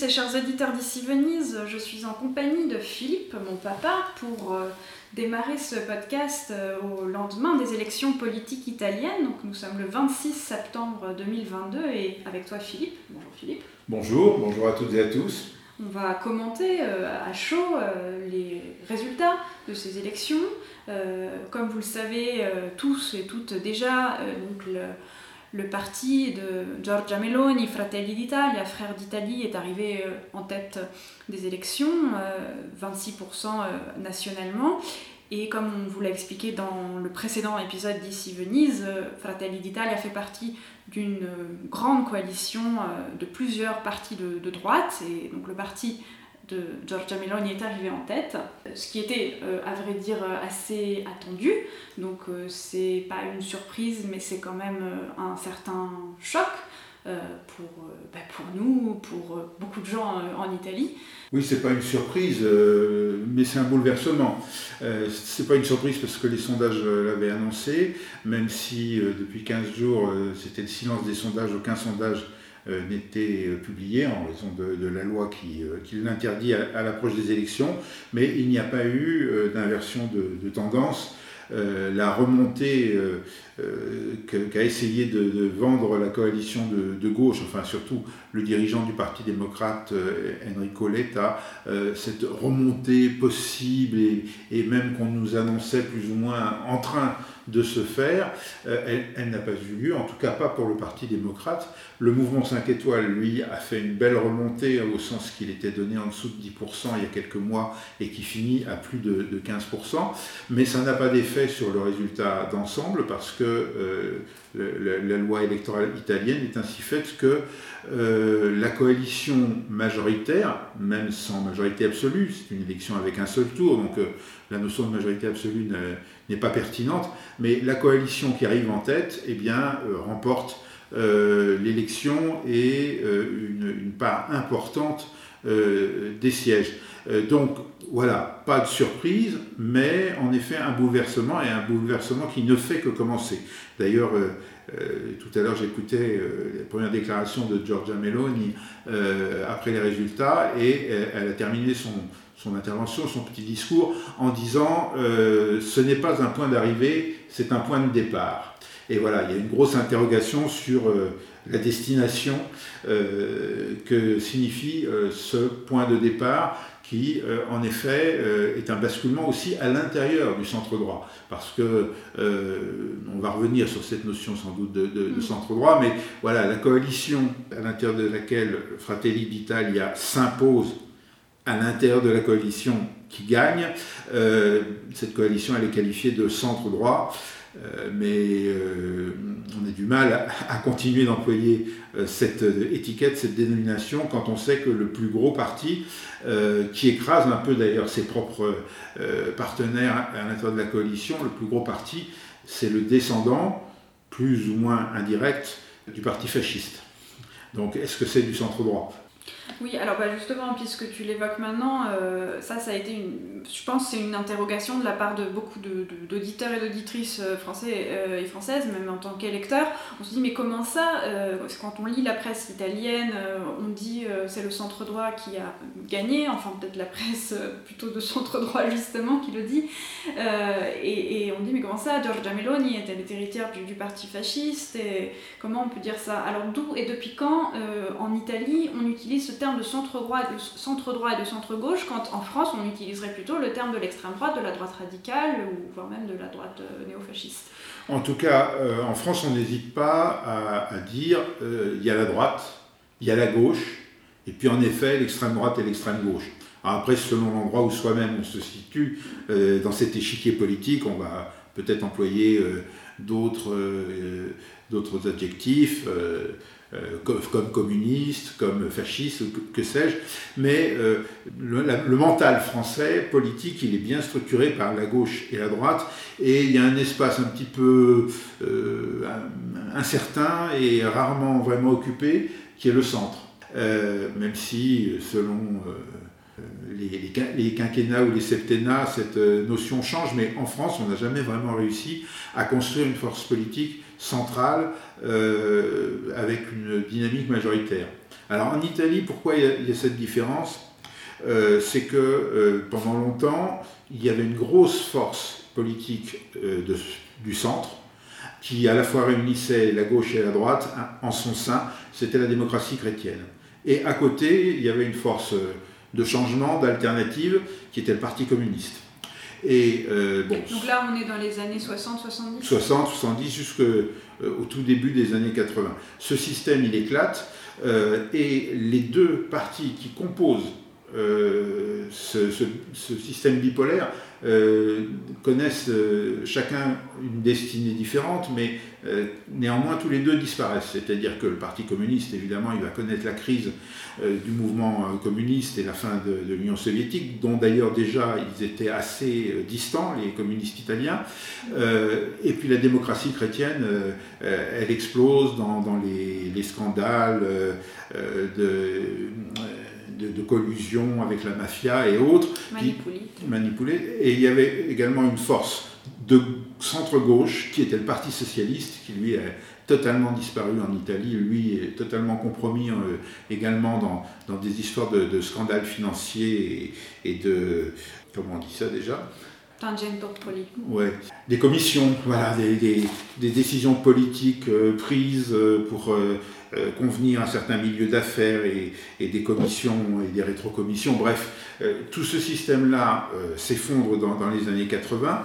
auditrices et chers auditeurs d'ici Venise. Je suis en compagnie de Philippe, mon papa, pour euh, démarrer ce podcast euh, au lendemain des élections politiques italiennes. Donc nous sommes le 26 septembre 2022 et avec toi Philippe. Bonjour Philippe. bonjour, bonjour à toutes et à tous. On va commenter euh, à chaud les résultats de ces élections. Comme vous le savez tous et toutes déjà, donc le, le parti de Giorgia Meloni, Fratelli d'Italia, Frères d'Italie, est arrivé euh, en tête des élections, euh, 26% euh, nationalement. Et comme on vous l'a expliqué dans le précédent épisode d'ici Venise, euh, Fratelli d'Italia fait partie d'une euh, grande coalition euh, de plusieurs partis de, de droite. Et donc le parti de Giorgia Meloni est arrivé en tête, ce qui était euh, à vrai dire euh, assez attendu. Donc euh, c'est pas une surprise, mais c'est quand même un certain choc pour, bah, pour nous, pour beaucoup de gens en Italie. Oui, c'est pas une surprise, mais c'est un bouleversement. C'est pas une surprise parce que les sondages l'avaient annoncé, même si depuis 15 jours c'était le silence des sondages, aucun sondage n'était euh, publié en raison de, la loi qui, euh, l'interdit à, l'approche des élections, mais il n'y a pas eu euh, d'inversion de, tendance. Euh, la remontée euh, euh, qu'a essayé de, vendre la coalition de, gauche, enfin surtout le dirigeant du Parti démocrate euh, Enrico Letta, euh, cette remontée possible et même qu'on nous annonçait plus ou moins en train de se faire, euh, elle, elle n'a pas eu lieu, en tout cas pas pour le Parti démocrate. Le mouvement 5 étoiles, lui, a fait une belle remontée au sens qu'il était donné en dessous de 10% il y a quelques mois et qui finit à plus de, de 15%, mais ça n'a pas d'effet sur le résultat d'ensemble parce que euh, la, loi électorale italienne est ainsi faite que euh, la coalition majoritaire, même sans majorité absolue, c'est une élection avec un seul tour, donc euh, la notion de majorité absolue ne- n'est pas pertinente, mais la coalition qui arrive en tête, eh bien, euh, remporte l'élection et une part importante euh, des sièges. Euh, donc voilà, pas de surprise, mais en effet un bouleversement et un bouleversement qui ne fait que commencer. D'ailleurs, euh, tout à l'heure j'écoutais la première déclaration de Giorgia Meloni après les résultats et elle a terminé son, son intervention, son petit discours en disant ce n'est pas un point d'arrivée, c'est un point de départ. Et voilà, il y a une grosse interrogation sur la destination euh, que signifie euh, ce point de départ qui, euh, en effet, est un basculement aussi à l'intérieur du centre droit. Parce que, on va revenir sur cette notion sans doute de, de- de centre droit, mais voilà, la coalition à l'intérieur de laquelle Fratelli d'Italia s'impose à l'intérieur de la coalition qui gagne, cette coalition, elle est qualifiée de centre droit. Euh, mais euh, on a du mal à, continuer d'employer euh, cette étiquette, cette dénomination, quand on sait que le plus gros parti, qui écrase un peu d'ailleurs ses propres partenaires à l'intérieur de la coalition, le plus gros parti, c'est le descendant, plus ou moins indirect, du parti fasciste. Donc est-ce que c'est du centre droit? Oui, alors bah, justement, puisque tu l'évoques maintenant, euh, ça, ça a été une. Je pense c'est une interrogation de la part de beaucoup de- de- d'auditeurs et d'auditrices euh, français euh, et françaises, même en tant qu'électeurs. On se dit, mais comment ça Quand on lit la presse italienne, on dit c'est le centre droit qui a gagné, enfin peut-être la presse plutôt de centre droit justement qui le dit. Et, on dit, mais comment ça Giorgia Meloni était héritière du, du parti fasciste et Comment on peut dire ça? Alors d'où et depuis quand en Italie on utilise ce terme de centre droit, et de centre gauche quand en France on utiliserait plutôt le terme de l'extrême droite, de la droite radicale ou voire même de la droite euh, néofasciste En tout cas, euh, en France, on n'hésite pas à, dire euh, il y a la droite, il y a la gauche, et puis en effet l'extrême droite et l'extrême gauche. Après, selon l'endroit où soi-même on se situe dans cet échiquier politique, on va peut-être employer d'autres d'autres adjectifs. Comme, communiste, comme fasciste, que, sais-je. Mais le, mental français, politique, il est bien structuré par la gauche et la droite, et il y a un espace un petit peu incertain et rarement vraiment occupé, qui est le centre. même si, selon les, quinquennats ou les septennats, cette euh, notion change, mais en France, on n'a jamais vraiment réussi à construire une force politique centrale euh, avec une dynamique majoritaire. Alors en Italie, pourquoi il y a, cette différence? Euh, C'est que pendant longtemps, il y avait une grosse force politique du centre qui à la fois réunissait la gauche et la droite en son sein, c'était la démocratie chrétienne. Et à côté, il y avait une force de changement, d'alternative, qui était le Parti communiste. Et, euh, bon, Donc là, on est dans les années 60-70 60, 70, jusqu'au tout début des années 80. Ce système, il éclate, euh, et les deux partis qui composent euh, ce, système bipolaire euh, connaissent euh, chacun une destinée différente, mais néanmoins tous les deux disparaissent. C'est-à-dire que le Parti communiste, évidemment, il va connaître la crise du mouvement communiste et la fin de, l'Union soviétique, dont d'ailleurs déjà ils étaient assez distants, les communistes italiens. et puis la démocratie chrétienne, elle explose dans, les, les, scandales de de, collusion avec la mafia et autres. Manipulés. Et il y avait également une force de centre-gauche qui était le Parti socialiste, qui lui a totalement disparu en Italie, lui est totalement compromis euh, également dans, dans, des histoires de, scandales financiers et, de... Comment on dit ça déjà? Ouais. Des commissions, voilà, des, des, décisions politiques euh, prises euh, pour euh, convenir un certain milieu d'affaires et, des commissions et des rétrocommissions. Bref, euh, tout ce système-là euh, s'effondre dans, les années 80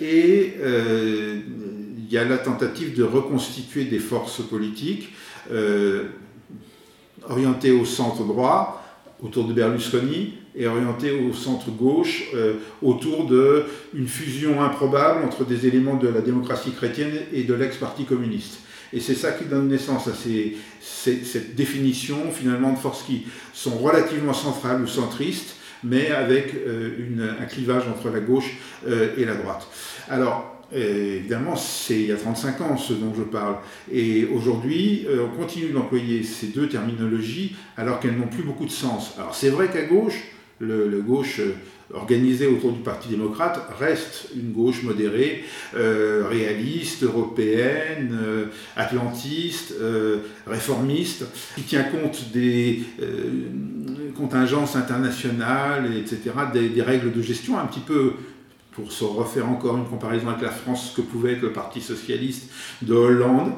et il y a la tentative de reconstituer des forces politiques orientées au centre droit autour de Berlusconi et orientées au centre gauche autour d'une fusion improbable entre des éléments de la démocratie chrétienne et de l'ex-parti communiste. Et c'est ça qui donne naissance à ces, cette définition finalement de forces qui sont relativement centrales ou centristes, mais avec euh, un clivage entre la gauche euh, et la droite. Alors, euh, évidemment, c'est il y a 35 ans ce dont je parle. Et aujourd'hui, on continue d'employer ces deux terminologies alors qu'elles n'ont plus beaucoup de sens. Alors c'est vrai qu'à gauche, le gauche organisée autour du Parti démocrate reste une gauche modérée, euh, réaliste, européenne, euh, atlantiste, euh, réformiste, qui tient compte des contingences internationales, etc., des, règles de gestion un petit peu pour se refaire encore une comparaison avec la France, ce que pouvait être le Parti socialiste de Hollande,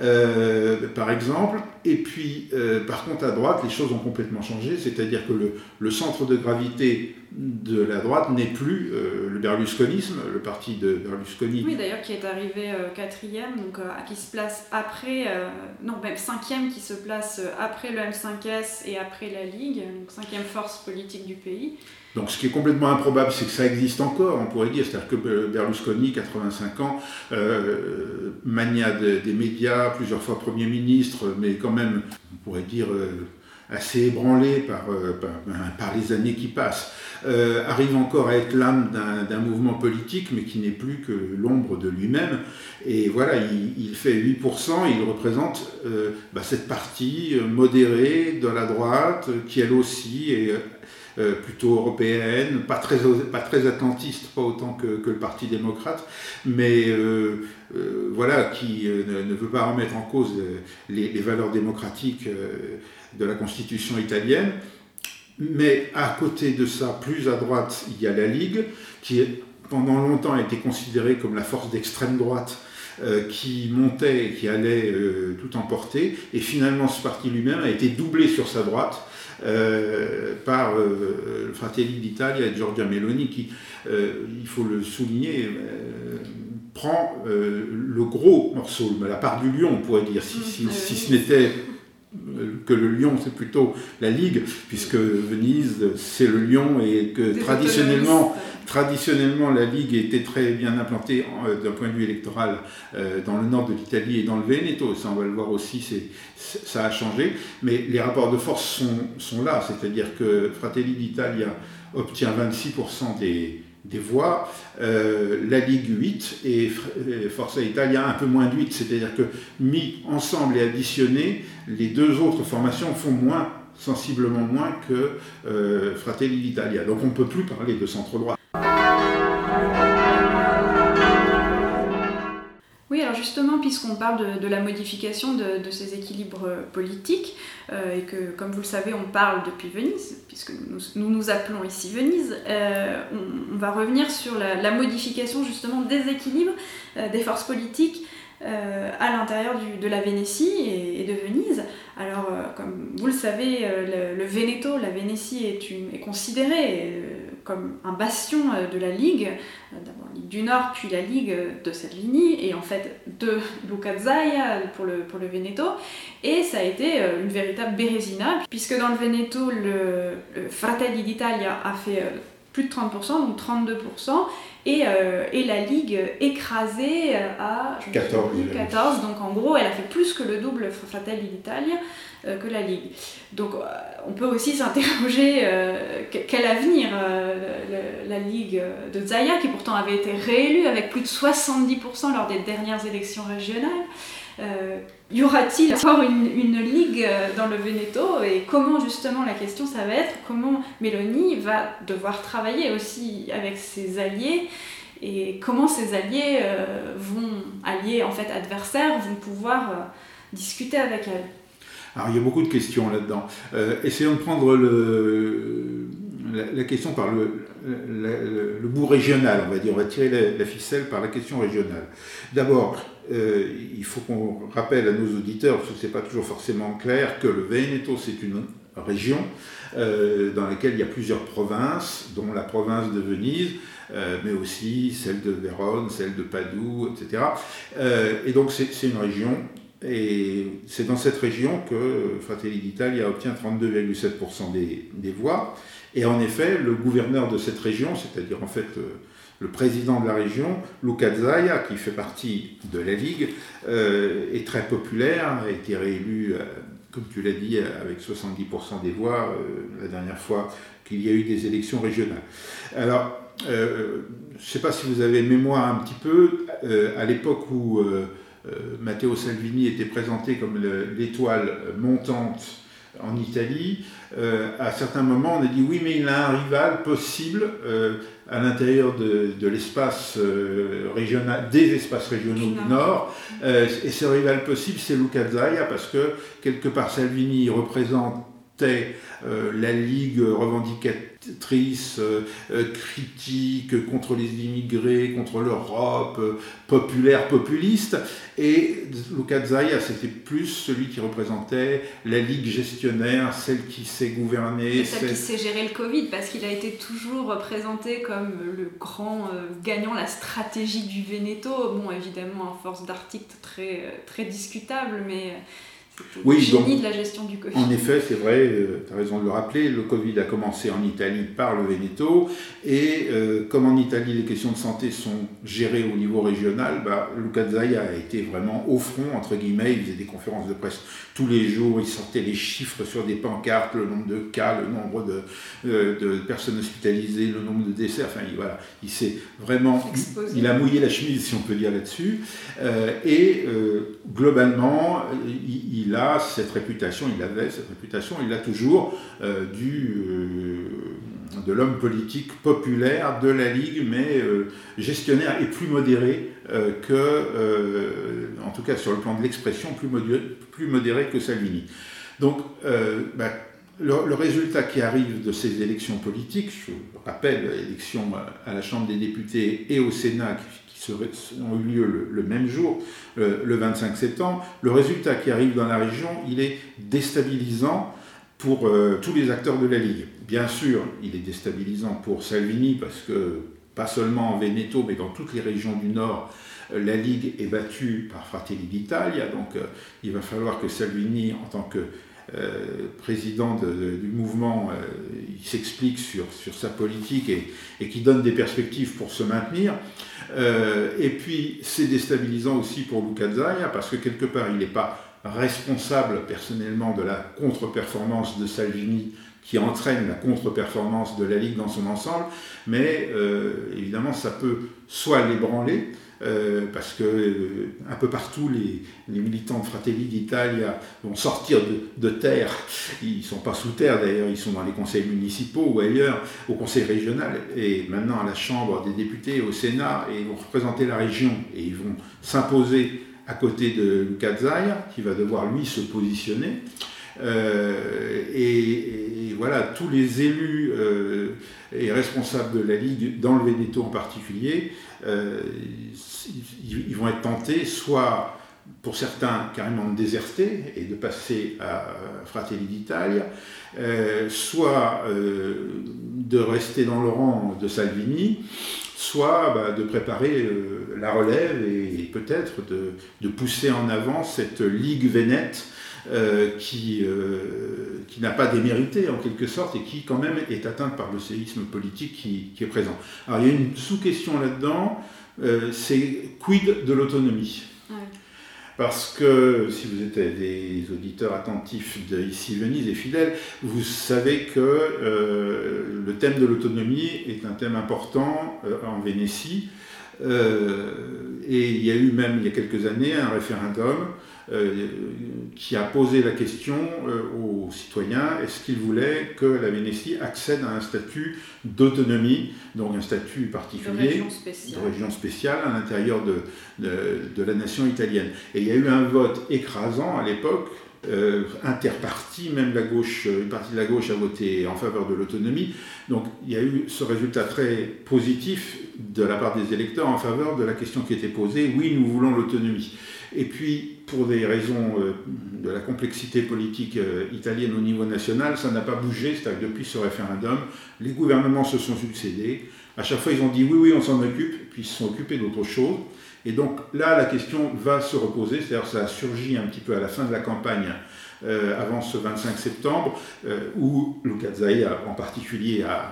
euh, par exemple. Et puis, euh, par contre, à droite, les choses ont complètement changé, c'est-à-dire que le, centre de gravité de la droite n'est plus euh, le berlusconisme, le parti de Berlusconi. Oui, d'ailleurs, qui est arrivé quatrième, donc qui se place après, non, même cinquième, qui se place après le M5S et après la Ligue, donc cinquième force politique du pays. Donc ce qui est complètement improbable, c'est que ça existe encore, on pourrait dire, c'est-à-dire que Berlusconi, 85 ans, euh, mania des médias, plusieurs fois Premier ministre, mais quand même, on pourrait dire, euh, assez ébranlé euh, par, les années qui passent, arrive encore à être l'âme d'un mouvement politique, mais qui n'est plus que l'ombre de lui-même. Et voilà, il, fait 8%, il représente bah, cette partie modérée de la droite, qui elle aussi est euh, plutôt européenne, pas très, pas très atlantiste, pas autant que, le Parti démocrate, mais euh, euh, voilà, qui ne, veut pas remettre en cause les, valeurs démocratiques de la Constitution italienne. Mais à côté de ça, plus à droite, il y a la Ligue, qui pendant longtemps a été considérée comme la force d'extrême droite qui montait et qui allait tout emporter. Et finalement, ce parti lui-même a été doublé sur sa droite euh, par euh, le Fratelli d'Italia et Giorgia Meloni qui, euh, il faut le souligner, prend le gros morceau, la part du lion on pourrait dire, si, si, ce n'était que le lion, c'est plutôt la Ligue, puisque Venise, c'est le lion et que traditionnellement, traditionnellement, la Ligue était très bien implantée euh, d'un point de vue électoral euh, dans le nord de l'Italie et dans le Veneto. Ça, on va le voir aussi, ça a changé. Mais les rapports de force sont, sont là, c'est-à-dire que Fratelli d'Italia obtient 26% des, des voix, euh, la Ligue 8 et Forza Italia un peu moins de 8, c'est-à-dire que mis ensemble et additionnés, les deux autres formations font moins, sensiblement moins que euh, Fratelli d'Italia. Donc on ne peut plus parler de centre droit. Oui, alors justement, puisqu'on parle de, la modification de, ces équilibres euh, politiques, euh, et que, comme vous le savez, on parle depuis Venise, puisque nous nous, appelons ici Venise, euh, on, va revenir sur la, modification justement des équilibres des forces politiques à l'intérieur de la Vénétie et, de Venise. Alors, comme vous le savez, le, Veneto, la Vénétie est, une, est considérée comme un bastion euh, de la Ligue, euh, d'abord la Ligue du Nord, puis la Ligue de Salvini, et en fait de Luca pour le, pour le Veneto. Et ça a été euh, une véritable bérésina, puisque dans le Veneto, le, Fratelli d'Italia a fait plus de 30%, donc 32%, et, et la Ligue écrasée à 14. 14. Donc en gros, elle a fait plus que le double Fratelli d'Italia. Euh, que la Ligue. Donc euh, on peut aussi s'interroger euh, quel avenir la Ligue de Zaya, qui pourtant avait été réélue avec plus de 70% lors des dernières élections régionales. Y aura-t-il encore une, ligue dans le Veneto et comment justement la question ça va être comment Mélanie va devoir travailler aussi avec ses alliés et comment ces alliés vont alliés en fait adversaires vont pouvoir discuter avec elle. Alors il y a beaucoup de questions là-dedans. Euh, essayons de prendre la, question par le, bout régional, on va dire. On va tirer la, ficelle par la question régionale. D'abord, euh, il faut qu'on rappelle à nos auditeurs, parce que ce n'est pas toujours forcément clair, que le Veneto, c'est une région euh, dans laquelle il y a plusieurs provinces, dont la province de Venise, mais aussi celle de Vérone, celle de Padoue, etc. et donc c'est une région et c'est dans cette région que Fratelli d'Italia obtient 32,7% des, voix. Et en effet, le gouverneur de cette région, c'est-à-dire en fait euh, le président de la région, Luca Zaia, qui fait partie de la Ligue, euh, est très populaire, a été réélu, euh, comme tu l'as dit, avec 70% des voix la dernière fois qu'il y a eu des élections régionales. Alors, je ne sais pas si vous avez mémoire un petit peu, à l'époque où euh, Matteo Salvini était présenté comme l'étoile montante en Italie, euh, à certains moments on a dit oui mais il a un rival possible euh, à l'intérieur de, l'espace régional, des espaces régionaux du Nord, et ce rival possible c'est Luca Zaia parce que quelque part Salvini représente euh, la Ligue revendicatrice, euh, euh, critique contre les immigrés, contre l'Europe, populaire, populiste. Et Luca Zaia, c'était plus celui qui représentait la Ligue gestionnaire, celle qui sait gouverner. Celle, qui sait gérer le Covid, parce qu'il a été toujours représenté comme le grand gagnant, la stratégie du Veneto. Bon, évidemment, en force d'articles très, très discutable, mais oui, donc, de la gestion du Covid. En effet, c'est vrai, euh, tu as raison de le rappeler, le Covid a commencé en Italie par le Veneto, et euh, comme en Italie les questions de santé sont gérées au niveau régional, bah, Luca Zaia a été vraiment au front, entre guillemets, il faisait des conférences de presse tous les jours, il sortait les chiffres sur des pancartes, le nombre de cas, le nombre de, euh, de personnes hospitalisées, le nombre de décès, enfin il, voilà, il s'est vraiment, il a mouillé la chemise si on peut dire là-dessus, et globalement, il il a cette réputation, il avait cette réputation, il l'a toujours euh, du, euh, de l'homme politique populaire de la Ligue, mais euh, gestionnaire et plus modéré que, en tout cas sur le plan de l'expression, plus, modéré, que Salvini. Donc, bah, le, résultat qui arrive de ces élections politiques, je rappelle l'élection à la Chambre des députés et au Sénat ont eu lieu le, même jour, le 25 septembre, le résultat qui arrive dans la région, il est déstabilisant pour euh, tous les acteurs de la Ligue. Bien sûr, il est déstabilisant pour Salvini parce que pas seulement en Veneto, mais dans toutes les régions du Nord, la Ligue est battue par Fratelli d'Italia, donc il va falloir que Salvini, en tant que président du mouvement, il s'explique sur, sur, sa politique et, et qui donne des perspectives pour se maintenir. et puis c'est déstabilisant aussi pour Luca Zaia parce que quelque part il n'est pas responsable personnellement de la contre-performance de Salvini qui entraîne la contre-performance de la Ligue dans son ensemble, mais euh, évidemment ça peut soit l'ébranler, euh, parce que euh, un peu partout les, militants de Fratelli d'Italia vont sortir de, terre, ils sont pas sous terre d'ailleurs, ils sont dans les conseils municipaux ou ailleurs, au conseil régional. Et maintenant à la Chambre des députés, au Sénat, et ils vont représenter la région. Et ils vont s'imposer à côté de Luca qui va devoir lui se positionner. Euh, et, voilà, tous les élus euh, et responsables de la Ligue, dans le Veneto en particulier, euh, ils, vont être tentés soit pour certains carrément de déserter et de passer à Fratelli d'Italia, soit de rester dans le rang de Salvini, soit bah, de préparer euh, la relève et, peut-être de, pousser en avant cette Ligue Vénète euh, qui, euh, qui n'a pas démérité en quelque sorte et qui quand même est atteinte par le séisme politique qui, qui est présent. Alors il y a une sous-question là-dedans, c'est quid de l'autonomie? Parce que si vous êtes des auditeurs attentifs de ici Venise et fidèles, vous savez que euh, le thème de l'autonomie est un thème important euh, en Vénétie. Euh, et il y a eu même il y a quelques années un référendum euh, qui a posé la question euh, aux citoyens est-ce qu'ils voulaient que la Vénétie accède à un statut d'autonomie, donc un statut particulier, de région spéciale, à l'intérieur de, de, la nation italienne. Et il y a eu un vote écrasant à l'époque. Euh, interparti, même la gauche, une partie de la gauche a voté en faveur de l'autonomie. Donc il y a eu ce résultat très positif de la part des électeurs en faveur de la question qui était posée, oui, nous voulons l'autonomie. Et puis, pour des raisons euh, de la complexité politique euh, italienne au niveau national, ça n'a pas bougé, c'est-à-dire depuis ce référendum, les gouvernements se sont succédés. À chaque fois, ils ont dit oui, oui, on s'en occupe, puis ils se sont occupés d'autre chose. Et donc là, la question va se reposer, c'est-à-dire ça a surgi un petit peu à la fin de la campagne, euh, avant ce 25 septembre, où Luca Zaia en particulier a,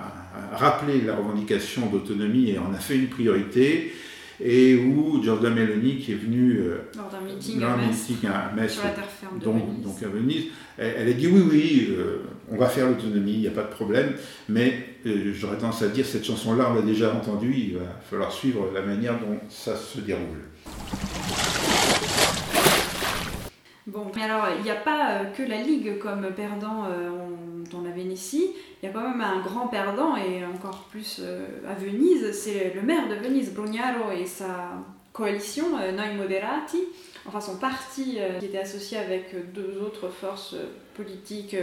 a rappelé la revendication d'autonomie et en a fait une priorité. Et où Giorgia Meloni, qui est venue euh, lors d'un meeting, à, Metz, sur la terre ferme de donc, Venise. donc à Venise, elle, a dit oui, oui, euh, on va faire l'autonomie, il n'y a pas de problème, mais euh, j'aurais tendance à dire cette chanson-là, on l'a déjà entendue, il va falloir suivre la manière dont ça se déroule. Bon, mais alors il n'y a pas que la Ligue comme perdant dans la Vénétie, il y a quand même un grand perdant, et encore plus euh, à Venise, c'est le maire de Venise, Brugnaro, et sa coalition, euh, Noi Moderati, enfin son parti euh, qui était associé avec deux autres forces politiques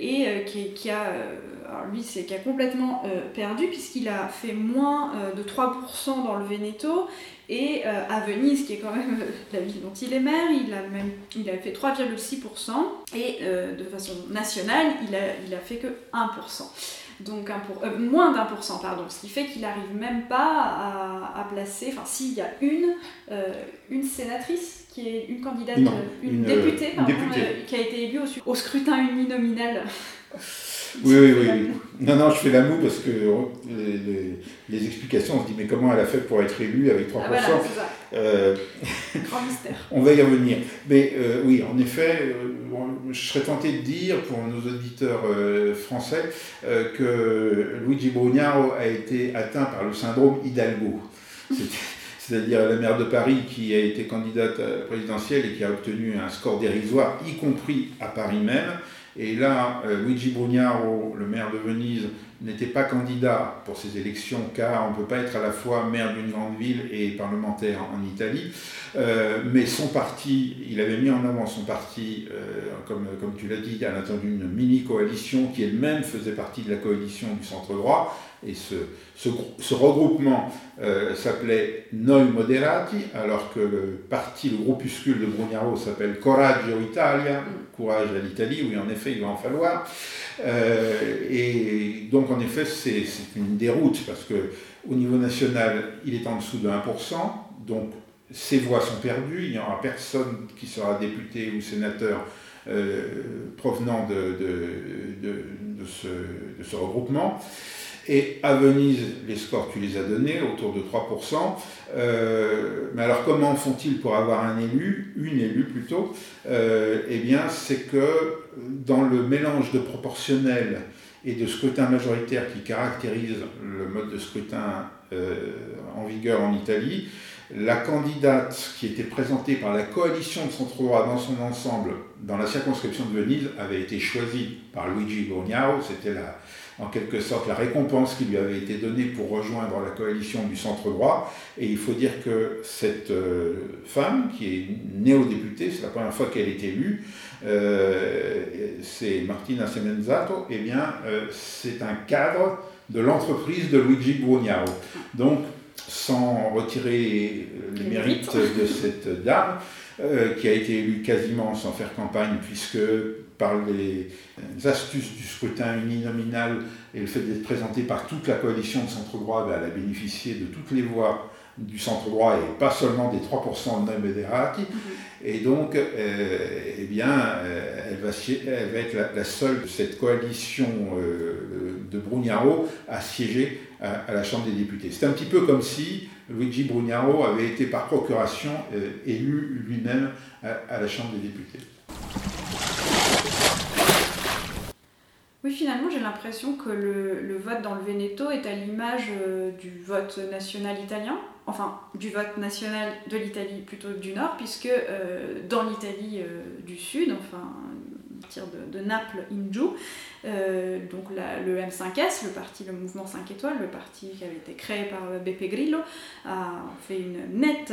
et qui, a, lui, c'est qui a complètement perdu puisqu'il a fait moins de 3% dans le Veneto et euh, à Venise, qui est quand même euh, la ville dont il est maire, il a, même, il a fait 3,6%. Et euh, de façon nationale, il a, il a fait que 1%. Donc un pour, moins d'un pour cent, pardon. Ce qui fait qu'il n'arrive même pas à, placer, enfin s'il y a une, une sénatrice qui est une candidate, une, députée, pardon, qui a été élue au, au scrutin uninominal oui, oui, oui. Non, non, je fais la moue parce que les, explications, on se dit, mais comment elle a fait pour être élue avec 3% ah, voilà, euh, Grand mystère. On va y revenir. Mais euh, oui, en effet, euh, je serais tenté de dire pour nos auditeurs français que Luigi Brugnaro a été atteint par le syndrome Hidalgo. C'est-à-dire la maire de Paris qui a été candidate présidentielle et qui a obtenu un score dérisoire, y compris à Paris même. Et là, euh, Luigi Brugnaro, le maire de Venise, n'était pas candidat pour ces élections car on ne peut pas être à la fois maire d'une grande ville et parlementaire en Italie. Euh, mais son parti, il avait mis en avant son parti, euh, comme, comme tu l'as dit, à l'intérieur d'une mini-coalition qui elle-même faisait partie de la coalition du centre droit. Et ce, ce, regroupement s'appelait Noi Moderati, alors que le parti, le groupuscule de Brugnaro s'appelle Coraggio Italia, courage à l'Italie, oui en effet il va en falloir. et donc en effet, c'est une déroute parce que au niveau national, il est en dessous de 1%, Donc ces voix sont perdues, il n'y aura personne qui sera député ou sénateur provenant de, de, ce, de, ce, regroupement. Et à Venise, les scores, tu les as donnés, autour de 3%. Euh, mais alors comment font-ils pour avoir un élu, une élue plutôt? Euh, Eh bien, c'est que dans le mélange de proportionnel et de scrutin majoritaire qui caractérise le mode de scrutin euh, en vigueur en Italie, la candidate qui était présentée par la coalition de centre-droit dans son ensemble dans la circonscription de Venise avait été choisie par Luigi Brugnaro, c'était la, en quelque sorte la récompense qui lui avait été donnée pour rejoindre la coalition du centre-droit. Et il faut dire que cette euh, femme, qui est néo-députée, c'est la première fois qu'elle est élue, euh, c'est Martina Semenzato, eh bien euh, c'est un cadre de l'entreprise de Luigi Brugnaro. Donc, sans retirer les mérites de cette dame, qui a été élue quasiment sans faire campagne, puisque par les astuces du scrutin uninominal et le fait d'être présenté par toute la coalition de centre-droit, ben, elle a bénéficié de toutes les voix du centre-droit et pas seulement des 3% de Moderati. Mm-hmm. Et donc, euh, eh bien, euh, elle, va, elle, va, être la, seule de cette coalition euh, de Brugnaro à siéger à, la Chambre des députés. C'est un petit peu comme si Luigi Brugnaro avait été par procuration élu lui-même à la Chambre des députés. Oui, finalement, j'ai l'impression que le, vote dans le Veneto est à l'image euh, du vote national italien, enfin du vote national de l'Italie plutôt du Nord, puisque euh, dans l'Italie euh, du Sud, enfin de, Naples in giù, donc le M5S, le parti, le mouvement 5 étoiles, le parti qui avait été créé par Beppe Grillo, a fait une nette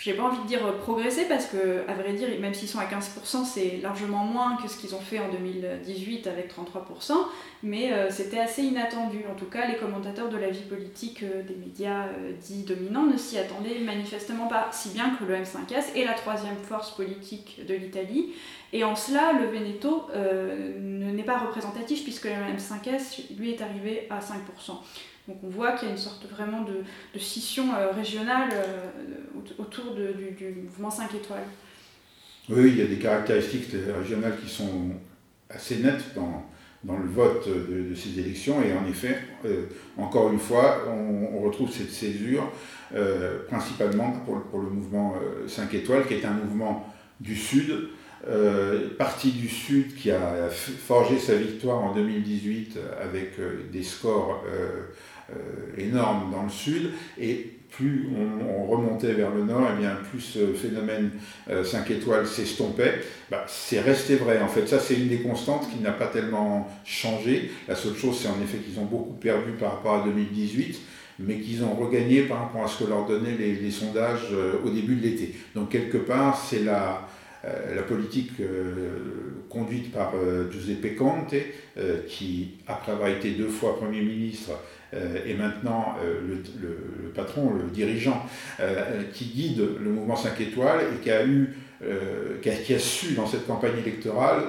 j'ai pas envie de dire progresser parce que, à vrai dire, même s'ils sont à 15%, c'est largement moins que ce qu'ils ont fait en 2018 avec 33%, mais euh, c'était assez inattendu. En tout cas, les commentateurs de la vie politique euh, des médias euh, dits dominants ne s'y attendaient manifestement pas, si bien que le M5S est la troisième force politique de l'Italie. Et en cela, le Veneto n'est pas représentatif puisque le M5S, lui, est arrivé à 5%. Donc on voit qu'il y a une sorte vraiment de, scission euh, régionale euh, autour du, mouvement 5 étoiles. Oui, il y a des caractéristiques régionales qui sont assez nettes dans, dans le vote de, ces élections. Et en effet, euh, encore une fois, on, retrouve cette césure principalement pour, pour, le mouvement 5 étoiles, qui est un mouvement du Sud, parti du Sud qui a forgé sa victoire en 2018 avec des scores énorme dans le sud, et plus on, remontait vers le nord, et eh bien plus ce phénomène 5 euh, étoiles s'estompait. Bah, c'est resté vrai. En fait, ça, c'est une des constantes qui n'a pas tellement changé. La seule chose, c'est en effet qu'ils ont beaucoup perdu par rapport à 2018 mais qu'ils ont regagné par rapport à ce que leur donnaient les, sondages euh, au début de l'été. Donc quelque part, c'est la, la politique conduite par Giuseppe Conte, qui, après avoir été deux fois Premier ministre, euh, et maintenant euh, le, patron, le dirigeant, euh, qui guide le mouvement 5 étoiles et qui a eu qui a, su dans cette campagne électorale,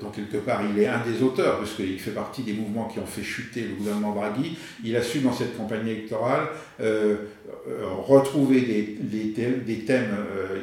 dont quelque part il est un des auteurs, parce qu'il fait partie des mouvements qui ont fait chuter le gouvernement Draghi, il a su dans cette campagne électorale retrouver des, thèmes, des thèmes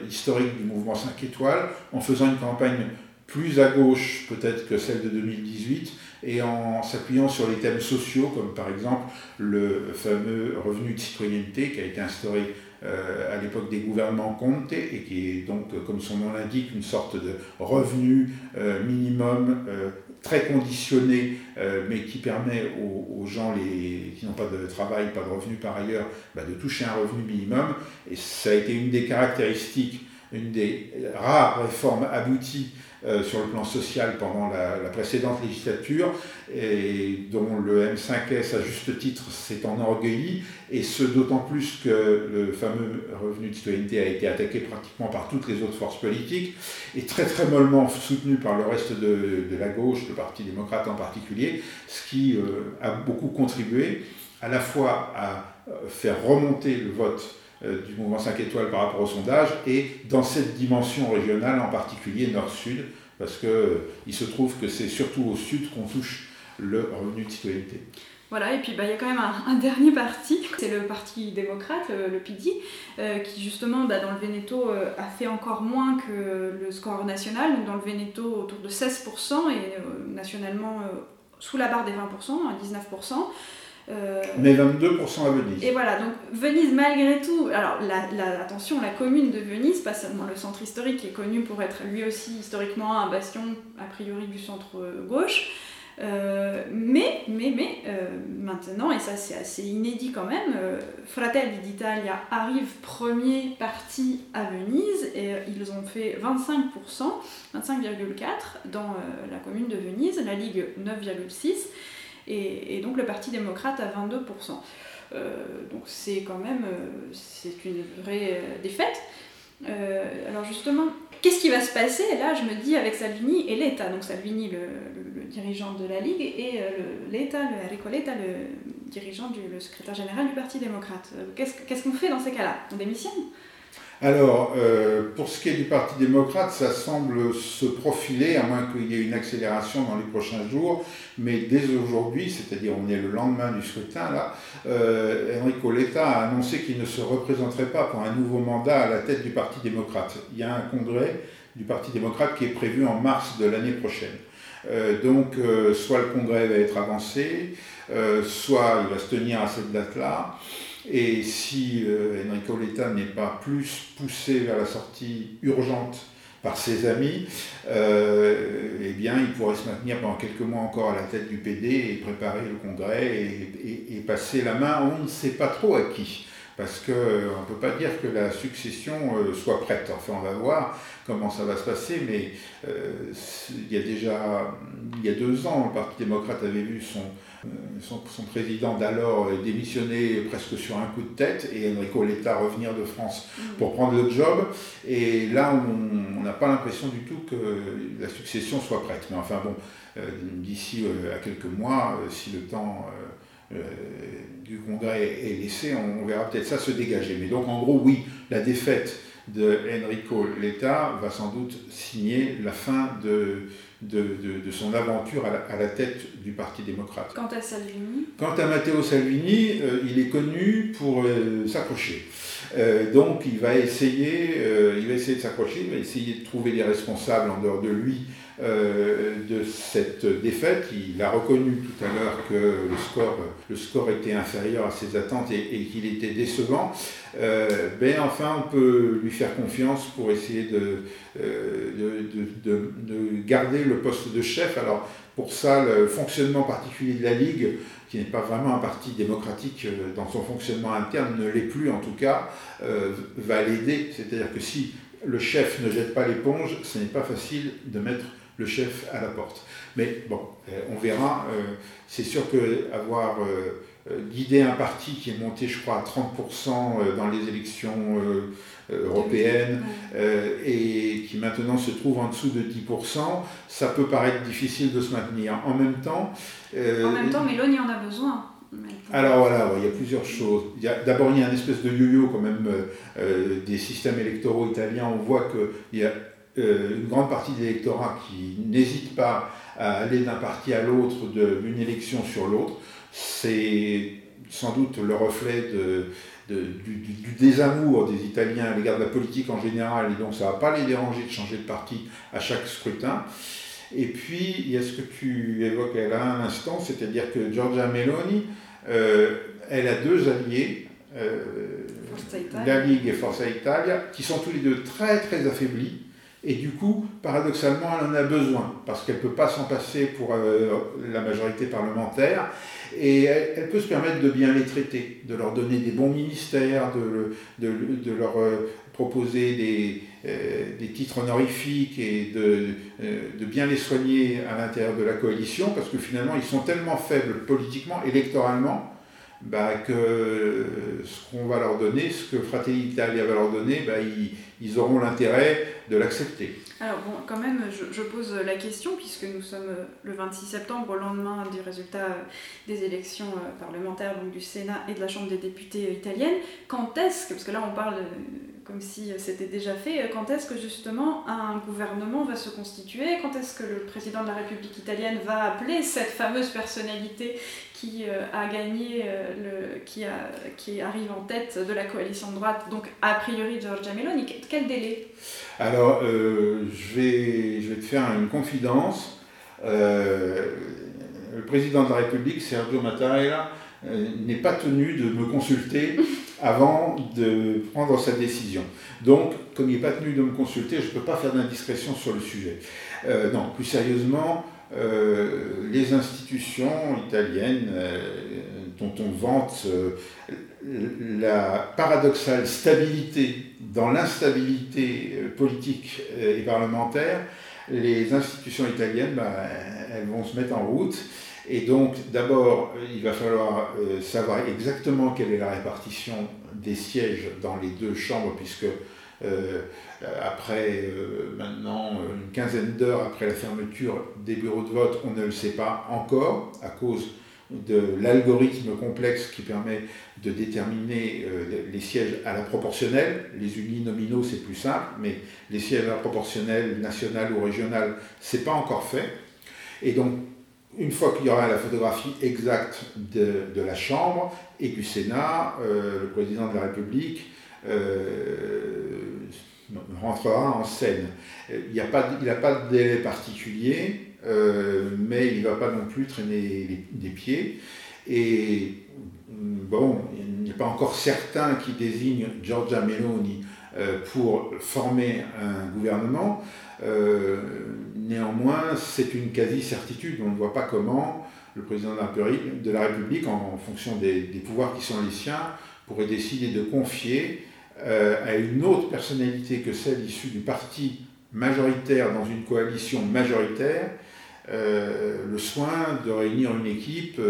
historiques du mouvement 5 étoiles en faisant une campagne plus à gauche peut-être que celle de 2018, et en s'appuyant sur les thèmes sociaux, comme par exemple le fameux revenu de citoyenneté qui a été instauré euh, à l'époque des gouvernements Conte et qui est donc, comme son nom l'indique, une sorte de revenu euh, minimum euh, très conditionné, mais qui permet aux, gens les, qui n'ont pas de travail, pas de revenu par ailleurs, bah, de toucher un revenu minimum. Et ça a été une des caractéristiques, une des rares réformes abouties euh, sur le plan social pendant la, précédente législature, et dont le M5S, à juste titre, s'est enorgueilli, et ce d'autant plus que le fameux revenu de citoyenneté a été attaqué pratiquement par toutes les autres forces politiques, et très très mollement soutenu par le reste de, la gauche, le Parti démocrate en particulier, ce qui euh, a beaucoup contribué à la fois à euh, faire remonter le vote du mouvement 5 étoiles par rapport au sondage et dans cette dimension régionale, en particulier nord-sud, parce qu'il se trouve que c'est surtout au sud qu'on touche le revenu de citoyenneté. Voilà, et puis bah, il y a quand même un, dernier parti, c'est le Parti démocrate, le, PD, qui justement bah, dans le Veneto a fait encore moins que le score national, donc dans le Veneto autour de 16% et nationalement sous la barre des 20%, à 19%. Euh, Mais 22% à Venise. Et voilà, donc Venise malgré tout, alors la, attention, la commune de Venise, pas seulement le centre historique qui est connu pour être lui aussi historiquement un bastion a priori du centre gauche, euh, mais, mais, mais euh, maintenant, et ça c'est assez inédit quand même, Fratelli d'Italia arrive premier parti à Venise et ils ont fait 25%, 25,4% dans la commune de Venise, la Ligue 9,6% et, donc le Parti démocrate à 22%. Euh, donc c'est quand même euh, c'est une vraie euh, défaite. alors justement, qu'est-ce qui va se passer? Là Je me dis avec Salvini et l'État, donc Salvini le, dirigeant de la Ligue et l'État, le le dirigeant du le secrétaire général du Parti démocrate. Qu'est-ce qu'on fait dans ces cas-là? On démissionne? Alors, euh, pour ce qui est du Parti démocrate, ça semble se profiler, à moins qu'il y ait une accélération dans les prochains jours. Mais dès aujourd'hui, c'est-à-dire on est le lendemain du scrutin, là, euh, Enrico Letta a annoncé qu'il ne se représenterait pas pour un nouveau mandat à la tête du Parti démocrate. Il y a un congrès du Parti démocrate qui est prévu en mars de l'année prochaine. Euh, donc, soit le congrès va être avancé, soit il va se tenir à cette date-là. Et si euh, Enrico Letta n'est pas plus poussé vers la sortie urgente par ses amis, euh, eh bien, il pourrait se maintenir pendant quelques mois encore à la tête du PD et préparer le congrès et, passer la main, on ne sait pas trop à qui. Parce qu'on ne peut pas dire que la succession euh, soit prête. Enfin, on va voir comment ça va se passer, mais il y a déjà, il y a deux ans, le Parti démocrate avait vu son, euh, son, président d'alors démissionner presque sur un coup de tête et Enrico Letta revenir de France mm. pour prendre le job. Et là, on n'a pas l'impression du tout que la succession soit prête. Mais enfin bon, euh, d'ici euh, à quelques mois, si le temps du Congrès est laissé, on verra peut-être ça se dégager. Mais donc en gros, oui, la défaite de Enrico Letta va sans doute signer la fin de, de, son aventure à la, tête du Parti démocrate. Quant à Salvini? Quant à Matteo Salvini, euh, il est connu pour euh, s'accrocher. Euh, donc il va essayer, il va essayer de s'accrocher, il va essayer de trouver des responsables en dehors de lui euh, de cette défaite. Il a reconnu tout à l'heure que le score, le score était inférieur à ses attentes et, qu'il était décevant. Euh, ben enfin, on peut lui faire confiance pour essayer de, euh, de, de, de, garder le poste de chef. Alors, pour ça, le fonctionnement particulier de la Ligue, qui n'est pas vraiment un parti démocratique dans son fonctionnement interne, ne l'est plus en tout cas, va l'aider. C'est-à-dire que si le chef ne jette pas l'éponge, ce n'est pas facile de mettre le chef à la porte. Mais bon, euh, on verra. Euh, c'est sûr qu'avoir euh, guidé un parti qui est monté, je crois, à 30% dans les élections européennes et qui maintenant se trouve en dessous de 10%, ça peut paraître difficile de se maintenir. En même temps... en même temps, Mélanie en a besoin. Alors voilà, il y a plusieurs choses. D'abord, il y a une espèce de yo-yo quand même des systèmes électoraux italiens. On voit qu'il y a euh, une grande partie de l'électorat qui n'hésite pas à aller d'un parti à l'autre, d'une élection sur l'autre, c'est sans doute le reflet de, du, désamour des Italiens à l'égard de la politique en général, et donc ça ne va pas les déranger de changer de parti à chaque scrutin. Et puis, il y a ce que tu évoquais là un instant, c'est-à-dire que Giorgia Meloni, euh, elle a deux alliés, euh, la Ligue et Forza Italia, qui sont tous les deux très très affaiblis et du coup, paradoxalement, elle en a besoin, parce qu'elle ne peut pas s'en passer pour euh, la majorité parlementaire, et elle, peut se permettre de bien les traiter, de leur donner des bons ministères, de, leur euh, proposer des, euh, des, titres honorifiques et de, bien les soigner à l'intérieur de la coalition, parce que finalement, ils sont tellement faibles politiquement, électoralement, bah, que ce qu'on va leur donner, ce que Fratelli Italia va leur donner, bah, ils, auront l'intérêt de l'accepter. Alors quand même, je, pose la question, puisque nous sommes le 26 septembre, au lendemain du résultat des élections euh, parlementaires du Sénat et de la Chambre des députés italienne, quand est-ce que, parce que là on parle comme si c'était déjà fait. Quand est-ce que justement un gouvernement va se constituer? Quand est-ce que le président de la République italienne va appeler cette fameuse personnalité qui a gagné, le, qui, arrive en tête de la coalition de droite, donc a priori Giorgia Meloni Quel délai? Alors, je, vais, te faire une confidence. le président de la République, Sergio Mattarella, euh, n'est pas tenu de me consulter avant de prendre sa décision. Donc, comme il n'est pas tenu de me consulter, je ne peux pas faire d'indiscrétion sur le sujet. Euh, non, plus sérieusement, euh, les institutions italiennes dont on vante la paradoxale stabilité dans l'instabilité politique et parlementaire, les institutions italiennes, bah, elles vont se mettre en route et donc, d'abord, il va falloir euh, savoir exactement quelle est la répartition des sièges dans les deux chambres, puisque euh, après euh, maintenant une quinzaine d'heures après la fermeture des bureaux de vote, on ne le sait pas encore à cause de l'algorithme complexe qui permet de déterminer les sièges à la proportionnelle. Les unis nominaux, c'est plus simple, mais les sièges à la proportionnelle, nationale ou régionale, c'est pas encore fait. Et donc, une fois qu'il y aura la photographie exacte de, la Chambre et du Sénat, euh, le président de la République euh, rentrera en scène. Il n'a pas, pas de délai particulier, euh, mais il ne va pas non plus traîner des pieds. Et bon, il n'est pas encore certain qu'il désigne Giorgia Meloni pour former un gouvernement. Euh, néanmoins, c'est une quasi-certitude. On ne voit pas comment le président de la République, en, fonction des, pouvoirs qui sont les siens, pourrait décider de confier euh, à une autre personnalité que celle issue du parti majoritaire dans une coalition majoritaire euh, le soin de réunir une équipe.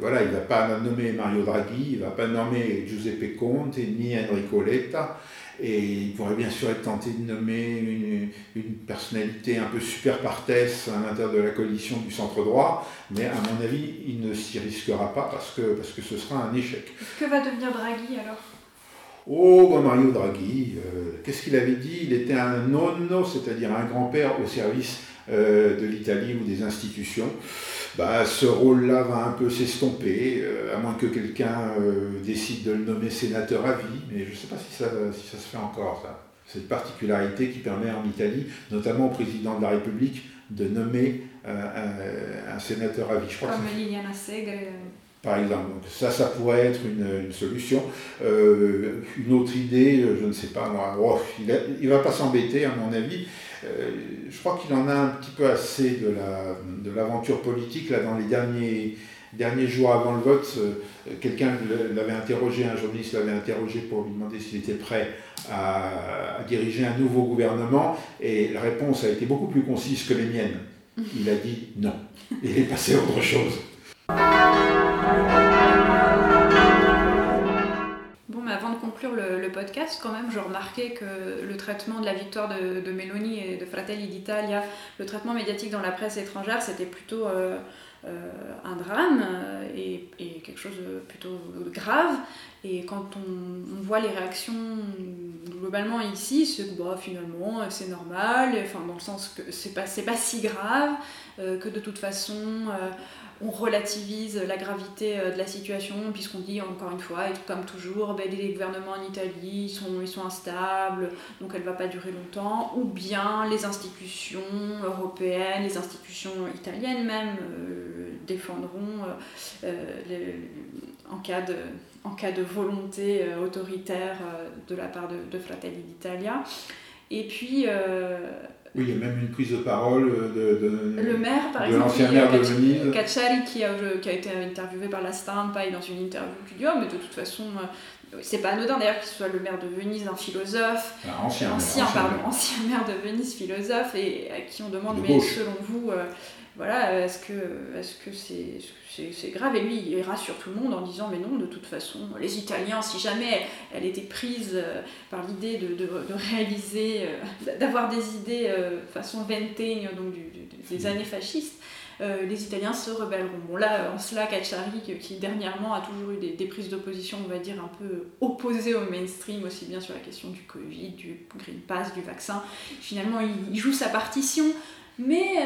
voilà, il ne va pas nommer Mario Draghi, il ne va pas nommer Giuseppe Conte ni Enrico Letta. Et il pourrait bien sûr être tenté de nommer une, personnalité un peu super à l'intérieur de la coalition du centre droit, mais à mon avis, il ne s'y risquera pas parce que, parce que ce sera un échec. Que va devenir Draghi alors? Oh, Mario Draghi, euh, qu'est-ce qu'il avait dit? Il était un nonno, c'est-à-dire un grand-père au service euh, de l'Italie ou des institutions bah, ce rôle-là va un peu s'estomper, euh, à moins que quelqu'un euh, décide de le nommer sénateur à vie, mais je ne sais pas si ça, si ça se fait encore, ça. Cette particularité qui permet en Italie, notamment au président de la République, de nommer euh, un, sénateur à vie. Je crois Comme Liliana Segre. Par exemple, donc ça, ça pourrait être une, une solution. une autre idée, je ne sais pas, moi, oh, il ne va pas s'embêter, à mon avis. Euh, je crois qu'il en a un petit peu assez de, la, de l'aventure politique. Là, dans les derniers, derniers jours avant le vote, euh, quelqu'un l'avait interrogé, un journaliste l'avait interrogé pour lui demander s'il était prêt à, à, diriger un nouveau gouvernement. Et la réponse a été beaucoup plus concise que les miennes. Il a dit non. Il est passé à autre chose. Le, podcast, quand même, je remarquais que le traitement de la victoire de, de Meloni et de Fratelli d'Italia, le traitement médiatique dans la presse étrangère, c'était plutôt euh, euh, un drame et, quelque chose de plutôt grave. Et quand on, voit les réactions globalement ici, c'est que bah, finalement c'est normal, enfin, dans le sens que c'est pas, pas si grave, euh, que de toute façon relativise la gravité euh, de la situation, puisqu'on dit encore une fois, et comme toujours, ben, les gouvernements en Italie sont, instables, donc elle ne va pas durer longtemps, ou bien les institutions européennes, les institutions italiennes même, euh, défendront euh, en, cas de, volonté autoritaire de la part de, de Fratelli d'Italia. Et puis, oui, il y a même une prise de parole de, de le maire, par exemple, l'ancien maire de Venise. Cacciari, qui a, qui a été interviewé par la Stampa et dans une interview qui dit oh, mais de toute façon, euh, c'est pas anodin d'ailleurs qu'il soit le maire de Venise, un philosophe, ancien, ancien, pardon, ancien maire de Venise, philosophe, et à qui on demande mais selon vous, euh, voilà, est-ce que est-ce que c'est c'est grave? Et lui, il rassure tout le monde en disant, mais non, de toute façon, les Italiens, si jamais elle était prise euh, par l'idée de, de, réaliser, euh, d'avoir des idées euh, façon Ventaigne, donc des années fascistes, les Italiens se rebelleront. Bon là, en cela, Cacciari, qui dernièrement a toujours eu des, prises d'opposition, on va dire, un peu opposées au mainstream, aussi bien sur la question du Covid, du Green Pass, du vaccin, finalement, il, joue sa partition. Mais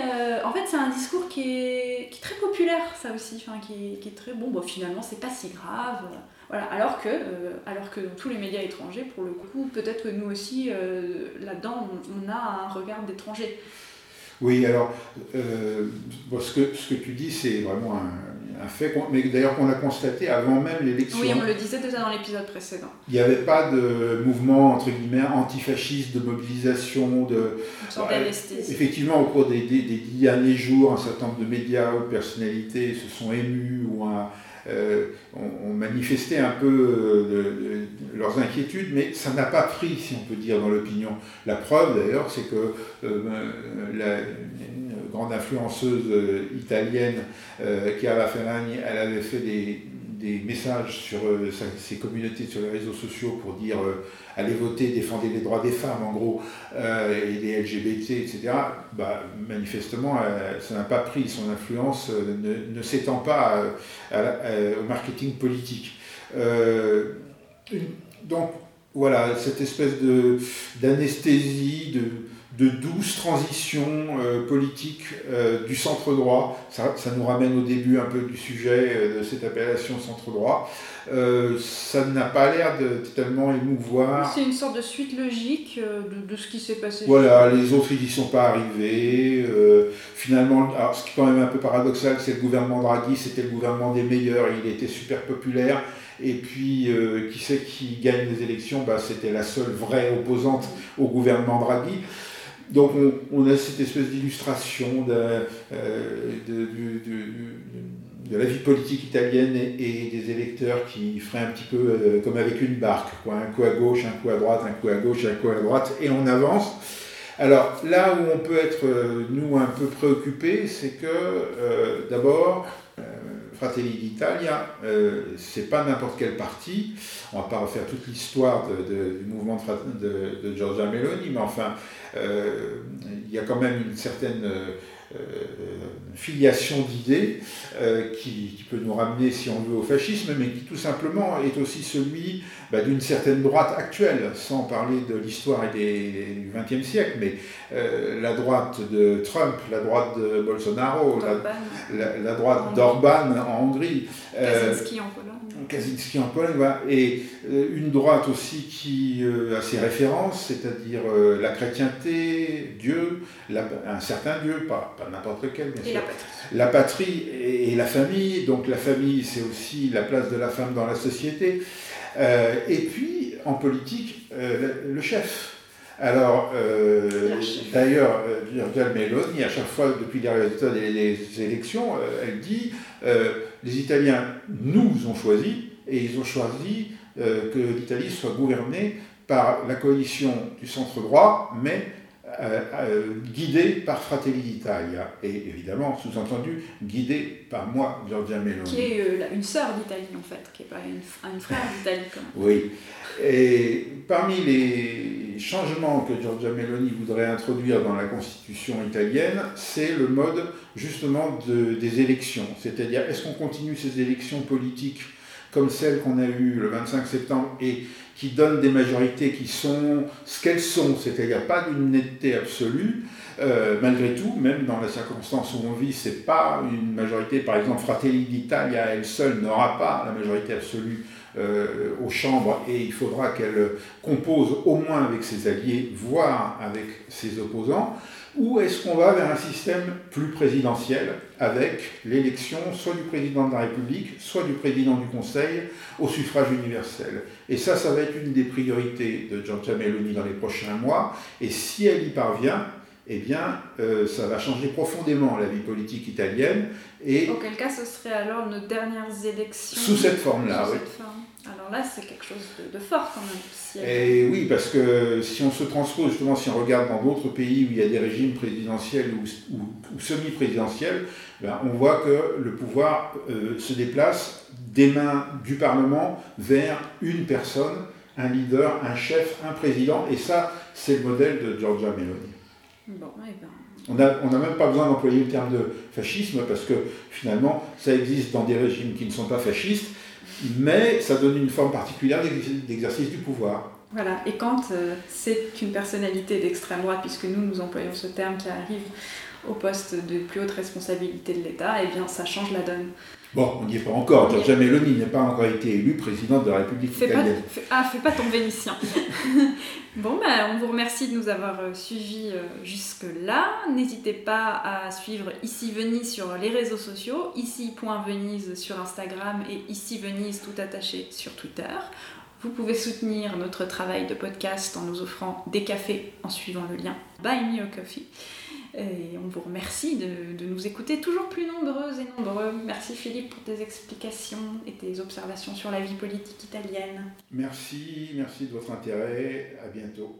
en fait, c'est un discours qui est, très populaire, ça aussi, enfin, qui, est, très bon. Bon, finalement, c'est pas si grave. Voilà, alors que, euh, alors que dans tous les médias étrangers, pour le coup, peut-être que nous aussi, euh, là-dedans, on, a un regard d'étranger. Oui, alors, euh, ce, que, ce que tu dis, c'est vraiment un, un fait, mais d'ailleurs qu'on a constaté avant même l'élection. Oui, on le disait déjà dans l'épisode précédent. Il n'y avait pas de mouvement, entre guillemets, antifasciste, de mobilisation, de... D'anesthésie. Effectivement, au cours des, des, des, derniers jours, un certain nombre de médias ou de personnalités se sont émus ou un euh, ont, manifesté un peu euh, leurs inquiétudes, mais ça n'a pas pris, si on peut dire, dans l'opinion. La preuve, d'ailleurs, c'est que euh, la grande influenceuse italienne, Chiara Ferragni, elle avait fait des, des messages sur euh, ces communautés sur les réseaux sociaux pour dire euh, allez voter, défendez les droits des femmes en gros, euh, et les LGBT, etc., bah, manifestement, ça n'a pas pris, son influence ne, s'étend pas au marketing politique. donc voilà, cette espèce d'anesthésie, de, de douce transition euh, politique euh, du centre droit. Ça, ça, nous ramène au début un peu du sujet euh, de cette appellation centre droit. ça n'a pas l'air de tellement émouvoir. C'est une sorte de suite logique de, de, ce qui s'est passé. Voilà, les autres ils n'y sont pas arrivés. finalement, alors, ce qui est quand même un peu paradoxal, c'est le gouvernement Draghi, c'était le gouvernement des meilleurs, il était super populaire. Et puis, qui sait qui gagne les élections? Bah, C'était la seule vraie opposante au gouvernement Draghi. Donc on, a cette espèce d'illustration de, euh, de, la vie politique italienne et, des électeurs qui feraient un petit peu euh, comme avec une barque, quoi, un coup à gauche, un coup à droite, un coup à gauche, un coup à droite, et on avance. Alors là où on peut être, euh, nous, un peu préoccupés, c'est que d'abord, Fratelli d'Italia, euh, c'est pas n'importe quel parti. On va pas refaire toute l'histoire du mouvement de, de, Giorgia Meloni, mais enfin, euh, il y a quand même une certaine euh, filiation d'idées euh, qui, peut nous ramener, si on veut, au fascisme, mais qui tout simplement est aussi celui bah, d'une certaine droite actuelle, sans parler de l'histoire du XXe siècle, mais euh, la droite de Trump, la droite de Bolsonaro, la, droite d'Orban en Hongrie. Kaczynski en Pologne. Kaczynski en Pologne, et une droite aussi qui a ses références, c'est-à-dire la chrétienté, Dieu, un certain Dieu, pas pas n'importe lequel, bien sûr. La patrie. et, la famille. Donc la famille, c'est aussi la place de la femme dans la société. Euh, et puis, en politique, euh, le, chef. Alors, euh, d'ailleurs, Giorgia Meloni, à chaque fois, depuis les résultats des, élections, elle dit les Italiens nous ont choisi, et ils ont choisi que l'Italie soit gouvernée par la coalition du centre droit, mais guidé par Fratelli d'Italia, et évidemment, sous-entendu, guidé par moi, Giorgia Meloni. Qui est euh, une sœur d'Italie, en fait, qui n'est pas une, frère d'Italie. Oui. Et parmi les changements que Giorgia Meloni voudrait introduire dans la constitution italienne, c'est le mode, justement, de, des élections. C'est-à-dire, est-ce qu'on continue ces élections politiques comme celles qu'on a eues le 25 septembre et qui donnent des majorités qui sont ce qu'elles sont, c'est-à-dire pas d'une netteté absolue. Euh, malgré tout, même dans les circonstances où on vit, c'est pas une majorité, par exemple, Fratelli d'Italia, elle seule n'aura pas la majorité absolue euh, aux chambres et il faudra qu'elle compose au moins avec ses alliés, voire avec ses opposants. Ou est-ce qu'on va vers un système plus présidentiel avec l'élection soit du président de la République, soit du président du Conseil au suffrage universel Et ça, ça va être une des priorités de Giorgia Meloni dans les prochains mois. Et si elle y parvient, eh bien, euh, ça va changer profondément la vie politique italienne. Et Auquel cas, ce serait alors nos dernières élections Sous cette forme-là, oui. Alors là, c'est quelque chose de, fort quand même. Et oui, parce que si on se transpose, justement, si on regarde dans d'autres pays où il y a des régimes présidentiels ou, semi-présidentiels, ben, on voit que le pouvoir euh, se déplace des mains du Parlement vers une personne, un leader, un chef, un président. Et ça, c'est le modèle de Giorgia Meloni. Bon, eh ben, On n'a on n'a même pas besoin d'employer le terme de fascisme parce que finalement, ça existe dans des régimes qui ne sont pas fascistes, mais ça donne une forme particulière d'ex- d'exercice du pouvoir. Voilà, et quand euh, c'est une personnalité d'extrême droite, puisque nous, nous employons ce terme qui arrive au poste de plus haute responsabilité de l'État, eh bien ça change la donne. Bon, on n'y est pas encore. Giorgia Meloni n'a pas encore été élue présidente de la République Fais pas, italienne. fais- ah, fais pas ton vénitien. bon, bah, on vous remercie de nous avoir euh, suivis euh, jusque-là. N'hésitez pas à suivre Ici Venise sur les réseaux sociaux, ici.venise sur Instagram et ici Venise tout attaché sur Twitter. Vous pouvez soutenir notre travail de podcast en nous offrant des cafés en suivant le lien Buy Me a Coffee. Et on vous remercie de, de nous écouter toujours plus nombreuses et nombreux. Merci Philippe pour tes explications et tes observations sur la vie politique italienne. Merci, merci de votre intérêt. À bientôt.